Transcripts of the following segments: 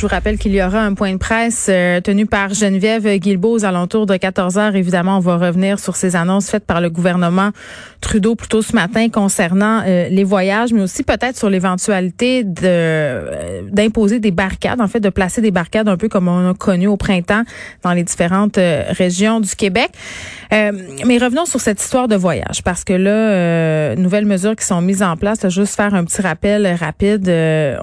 Je vous rappelle qu'il y aura un point de presse euh, tenu par Geneviève Guilbeault aux alentours de 14 heures. Évidemment, on va revenir sur ces annonces faites par le gouvernement Trudeau plus tôt ce matin concernant euh, les voyages, mais aussi peut-être sur l'éventualité de euh, d'imposer des barricades, en fait, de placer des barricades un peu comme on a connu au printemps dans les différentes régions du Québec. mais revenons sur cette histoire de voyage, parce que là, nouvelles mesures qui sont mises en place. Juste faire un petit rappel rapide.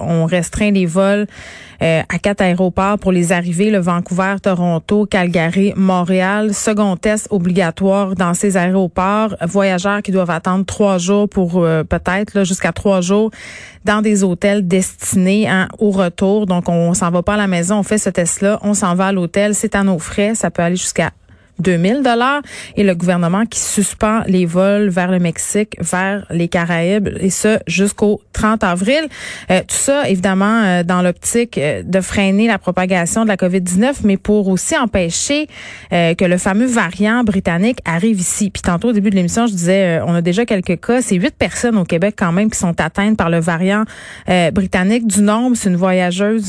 on restreint les vols à quatre aéroports pour les arrivées, le Vancouver, Toronto, Calgary, Montréal. Second test obligatoire dans ces aéroports. Voyageurs qui doivent attendre trois jours pour euh, peut-être jusqu'à trois jours dans des hôtels destinés hein, au retour. Donc, on s'en va pas à la maison, on fait ce test-là, on s'en va à l'hôtel, c'est à nos frais. Ça peut aller jusqu'à 2000 dollars et le gouvernement qui suspend les vols vers le Mexique, vers les Caraïbes et ce jusqu'au 30 avril. Euh, tout ça évidemment euh, dans l'optique euh, de freiner la propagation de la COVID-19 mais pour aussi empêcher que le fameux variant britannique arrive ici. Puis tantôt au début de l'émission, je disais on a déjà quelques cas, c'est huit personnes au Québec quand même qui sont atteintes par le variant britannique du nombre, c'est une voyageuse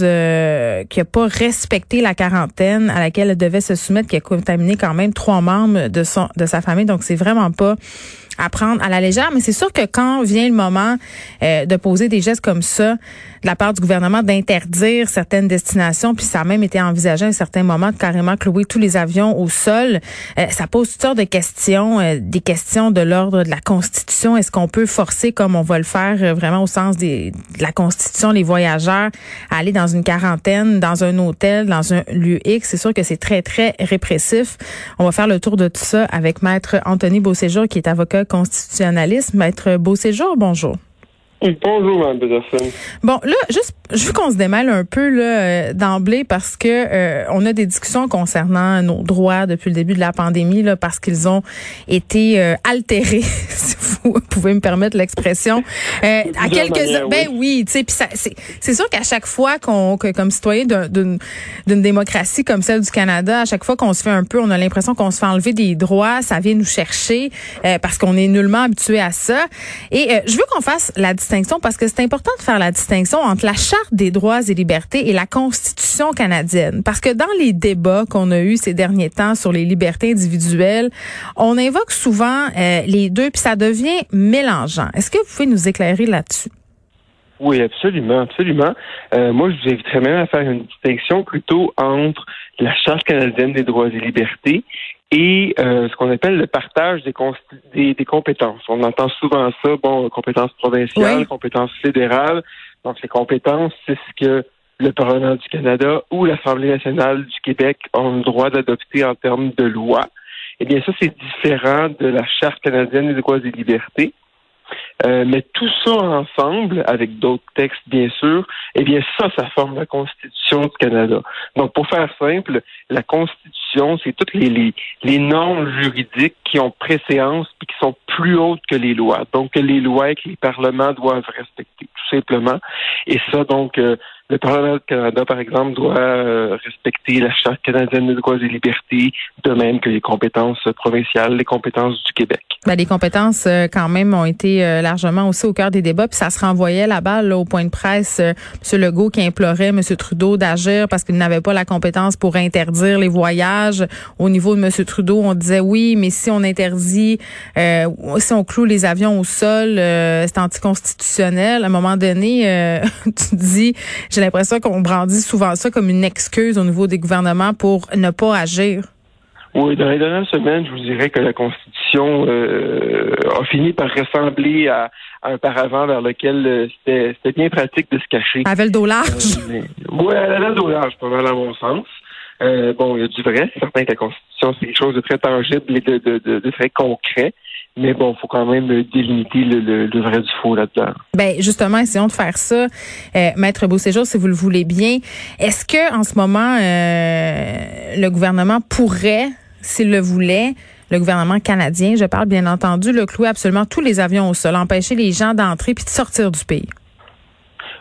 qui a pas respecté la quarantaine à laquelle elle devait se soumettre qui a contaminé quand même même trois membres de sa famille, donc c'est vraiment pas à prendre à la légère. Mais c'est sûr que quand vient le moment euh, de poser des gestes comme ça de la part du gouvernement d'interdire certaines destinations, puis ça a même été envisagé à un certain moment de carrément clouer tous les avions au sol, euh, ça pose toutes sortes de questions, euh, des questions de l'ordre de la Constitution. Est-ce qu'on peut forcer, comme on va le faire vraiment au sens des, de la Constitution, les voyageurs à aller dans une quarantaine, dans un hôtel, dans un lieu X? C'est sûr que c'est très, très répressif. On va faire le tour de tout ça avec Maître Anthony Beauséjour, qui est avocat constitutionnaliste. Maître Beauséjour, bonjour. Bonjour, Mme Peterson. Bon, là, juste, je veux qu'on se démêle un peu là euh, d'emblée parce que euh, on a des discussions concernant nos droits depuis le début de la pandémie là parce qu'ils ont été euh, altérés, si vous pouvez me permettre l'expression. à quelques, ben oui, tu sais, puis c'est c'est sûr qu'à chaque fois qu'on que comme citoyen d'une d'une démocratie comme celle du Canada, à chaque fois qu'on se fait un peu, on a l'impression qu'on se fait enlever des droits, ça vient nous chercher parce qu'on est nullement habitué à ça. Et je veux qu'on fasse la parce que c'est important de faire la distinction entre la Charte des droits et libertés et la Constitution canadienne. Parce que dans les débats qu'on a eus ces derniers temps sur les libertés individuelles, on invoque souvent euh, les deux puis ça devient mélangeant. Est-ce que vous pouvez nous éclairer là-dessus? Oui, absolument, absolument. Euh, moi, je vous inviterais même à faire une distinction plutôt entre la Charte canadienne des droits et libertés et euh, ce qu'on appelle le partage des, des, compétences. On entend souvent ça, bon, compétences provinciales, compétences fédérales. Donc, ces compétences, c'est ce que le Parlement du Canada ou l'Assemblée nationale du Québec ont le droit d'adopter en termes de loi. Eh bien, ça, c'est différent de la Charte canadienne des droits et libertés. Euh, mais tout ça ensemble, avec d'autres textes bien sûr, eh bien ça, ça forme la Constitution du Canada. Donc pour faire simple, la Constitution, c'est toutes les, les, normes juridiques qui ont préséance et qui sont plus hautes que les lois. Donc que les lois que les parlements doivent respecter, tout simplement. Et ça, donc, euh, le Parlement du Canada, par exemple, doit euh, respecter la Charte canadienne des droits et libertés, de même que les compétences provinciales, les compétences du Québec. Ben, les compétences, euh, quand même, ont été euh, largement aussi au cœur des débats, puis ça se renvoyait la balle au point de presse. M. Legault qui implorait M. Trudeau d'agir parce qu'il n'avait pas la compétence pour interdire les voyages. Au niveau de M. Trudeau, on disait oui, mais si on interdit, si on cloue les avions au sol, c'est anticonstitutionnel. À un moment donné, tu dis j'ai l'impression qu'on brandit souvent ça comme une excuse au niveau des gouvernements pour ne pas agir. Oui, dans les dernières semaines, je vous dirais que la Constitution euh, a fini par ressembler à, un paravent vers lequel euh, c'était bien pratique de se cacher. Elle avait le dos large. Euh, oui, elle avait le dos large, pas mal à mon sens. bon, il y a du vrai, c'est certain que la Constitution, c'est quelque chose de très tangible et de, de, de, très concret. Mais bon, il faut quand même délimiter le, le, vrai du faux là-dedans. Ben justement, essayons de faire ça, euh, Maître Beauséjour, si vous le voulez bien. Est-ce que en ce moment, euh, le gouvernement pourrait, s'il le voulait, le gouvernement canadien, je parle bien entendu, le clouer absolument tous les avions au sol, empêcher les gens d'entrer puis de sortir du pays?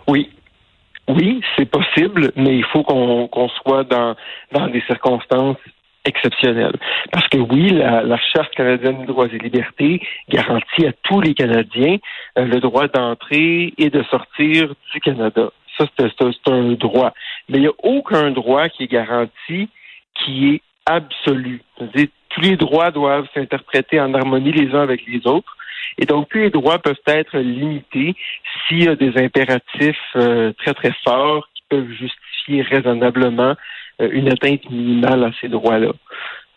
Oui, oui, c'est possible, mais il faut qu'on soit dans, dans des circonstances exceptionnelles. Parce que oui, la, la Charte canadienne des droits et libertés garantit à tous les Canadiens euh, le droit d'entrer et de sortir du Canada. Ça, c'est un droit. Mais il n'y a aucun droit qui est garanti qui est absolu. Tous les droits doivent s'interpréter en harmonie les uns avec les autres. Et donc, tous les droits peuvent être limités s'il y a des impératifs euh, très, très forts qui peuvent justifier raisonnablement une atteinte minimale à ces droits-là.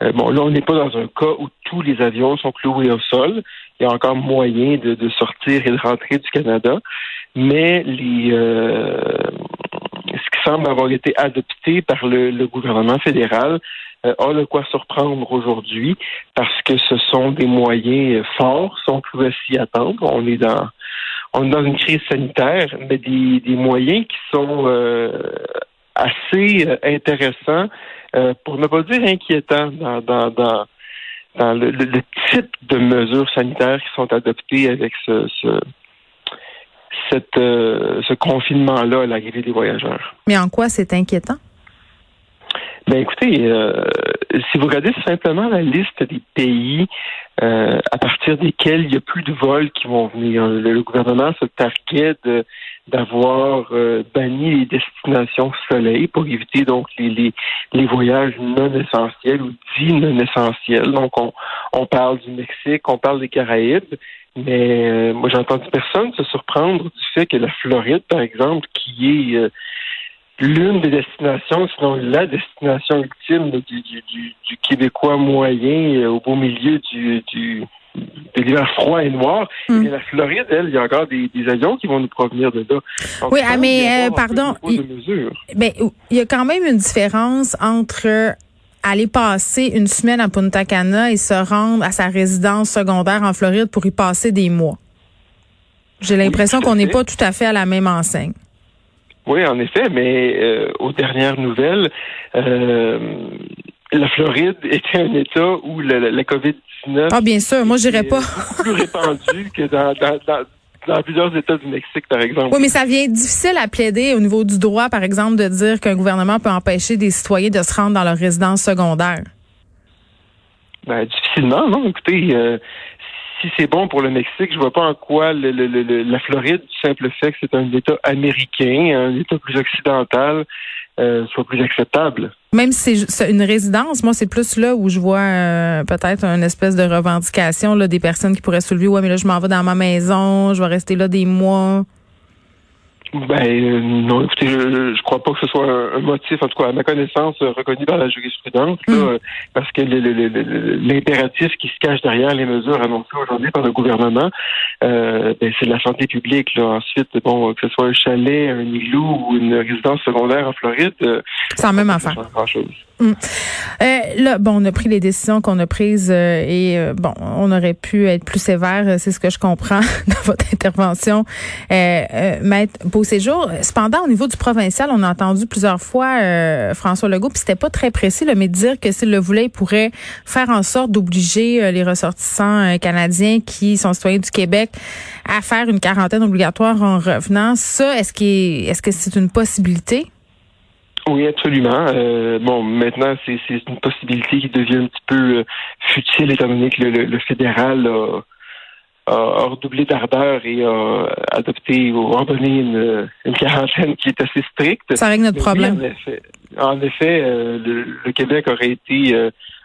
Euh, bon, là, on n'est pas dans un cas où tous les avions sont cloués au sol. Il y a encore moyen de, de sortir et de rentrer du Canada, mais les ce qui semble avoir été adopté par le, le gouvernement fédéral euh, a de quoi surprendre aujourd'hui parce que ce sont des moyens forts, si on pouvait s'y attendre. On est dans on est dans une crise sanitaire, mais des, des moyens qui sont euh, assez euh, intéressants, pour ne pas dire inquiétants dans, dans, dans, dans le, le, type de mesures sanitaires qui sont adoptées avec ce, ce cette, ce confinement-là à l'arrivée des voyageurs. Mais en quoi c'est inquiétant? Ben écoutez, euh, si vous regardez simplement la liste des pays euh, à partir desquels il n'y a plus de vols qui vont venir, le, gouvernement se targuait d'avoir euh, banni les destinations soleil pour éviter donc les, les, voyages non essentiels ou dits non essentiels. Donc on, on parle du Mexique, on parle des Caraïbes, mais moi j'ai entendu personne se surprendre du fait que la Floride, par exemple, qui est l'une des destinations, sinon la destination ultime du, du, du, Québécois moyen euh, au beau milieu du, du de l'hiver froid et noir. Hmm. Et la Floride, elle, il y a encore des, des, avions qui vont nous provenir de là. oui, ah, mais euh, pardon, il, ben, il y a quand même une différence entre aller passer une semaine à Punta Cana et se rendre à sa résidence secondaire en Floride pour y passer des mois. J'ai l'impression qu'on n'est pas tout à fait à la même enseigne. Oui, en effet, mais euh, aux dernières nouvelles, euh, la Floride était un État où la, COVID-19 ah, bien sûr, moi j'irais pas plus répandu que dans, dans, plusieurs États du Mexique, par exemple. Oui, mais ça vient difficile à plaider au niveau du droit, par exemple, de dire qu'un gouvernement peut empêcher des citoyens de se rendre dans leur résidence secondaire. Ben, difficilement, non. Écoutez, euh, si c'est bon pour le Mexique, je vois pas en quoi le, la Floride, du simple fait que c'est un État américain, un État plus occidental, euh, soit plus acceptable. Même si c'est une résidence, moi c'est plus là où je vois euh, peut-être une espèce de revendication là, des personnes qui pourraient soulever ouais mais là je m'en vais dans ma maison, je vais rester là des mois. Ben euh, non, écoutez, je, je crois pas que ce soit un, motif, en tout cas à ma connaissance, euh, reconnu par la jurisprudence, là, mm. euh, parce que l'impératif qui se cache derrière les mesures annoncées aujourd'hui par le gouvernement, euh, ben, c'est la santé publique. Là. Ensuite, bon, que ce soit un chalet, un igloo ou une résidence secondaire en Floride, la même affaire. Mm. Euh, là, bon, on a pris les décisions qu'on a prises euh, et euh, bon, on aurait pu être plus sévère, c'est ce que je comprends dans votre intervention, euh, Maître Beauséjour. Cependant, au niveau du provincial, on a entendu plusieurs fois François Legault, puis c'était pas très précis, là, mais dire que s'il le voulait, il pourrait faire en sorte d'obliger les ressortissants canadiens qui sont citoyens du Québec à faire une quarantaine obligatoire en revenant. Ça, est-ce est, est-ce que c'est une possibilité? Oui, absolument. Euh, bon, maintenant, c'est une possibilité qui devient un petit peu euh, futile étant donné que le, fédéral a, redoublé d'ardeur et a adopté ou ordonné une, une, quarantaine qui est assez stricte. Ça règle notre problème. en effet, euh, le, Québec aurait été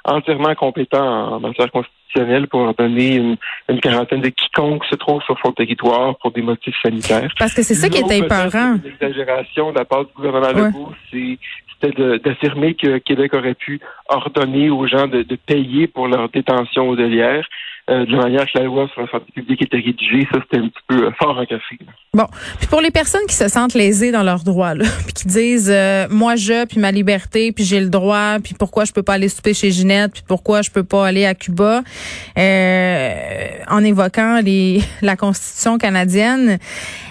entièrement compétent en matière constitutionnelle pour ordonner une, une, quarantaine de quiconque se trouve sur son territoire pour des motifs sanitaires. Parce que c'est ça qui est épeurant. L'exagération de la part du gouvernement Legault, c'était d'affirmer que Québec aurait pu ordonner aux gens de, de payer pour leur détention hôtelière. Euh, de la manière que la loi sur la santé publique était rédigée, ça c'était un petit peu euh, fort en café. Bon, puis pour les personnes qui se sentent lésées dans leurs droits, là, puis qui disent euh, moi je, puis ma liberté, puis j'ai le droit, puis pourquoi je peux pas aller souper chez Ginette, puis pourquoi je peux pas aller à Cuba, en évoquant les la Constitution canadienne,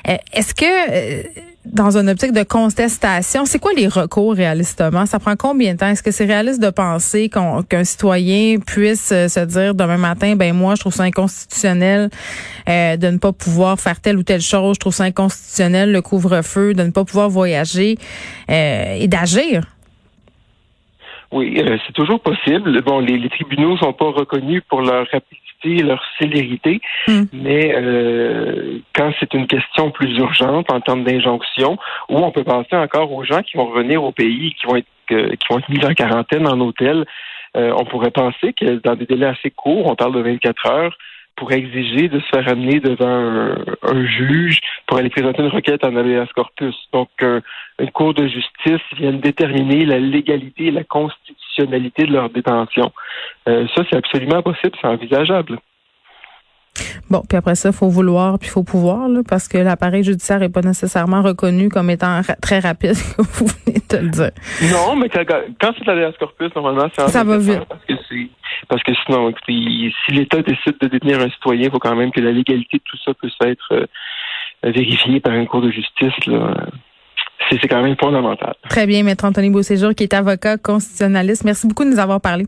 est-ce que dans une optique de contestation, c'est quoi les recours réalistement? Ça prend combien de temps? Est-ce que c'est réaliste de penser qu'un citoyen puisse euh, se dire demain matin, ben moi, je trouve ça inconstitutionnel euh, de ne pas pouvoir faire telle ou telle chose, je trouve ça inconstitutionnel le couvre-feu, de ne pas pouvoir voyager euh, et d'agir? Oui, c'est toujours possible. Bon, les, les tribunaux sont pas reconnus pour leur rapidité leur célérité, hmm. mais euh, quand c'est une question plus urgente en termes d'injonction, où on peut penser encore aux gens qui vont revenir au pays, qui vont être euh, qui vont être mis en quarantaine en hôtel, euh, on pourrait penser que dans des délais assez courts, on parle de 24 heures, pour exiger de se faire amener devant un, juge pour aller présenter une requête en habeas corpus. Donc, une cour de justice vient déterminer la légalité et la constitutionnalité de leur détention. Euh, ça, c'est absolument possible, c'est envisageable. Bon, puis après ça, il faut vouloir, puis il faut pouvoir, là, parce que l'appareil judiciaire n'est pas nécessairement reconnu comme étant très rapide, comme vous venez de le dire. Non, mais quand, c'est la corpus, normalement, c'est Ça va vite. Parce que, parce que sinon, si l'État décide de détenir un citoyen, il faut quand même que la légalité de tout ça puisse être euh, vérifiée par une cour de justice. Là. C'est quand même fondamental. Très bien, Maître Anthony Beauséjour, qui est avocat constitutionnaliste. Merci beaucoup de nous avoir parlé.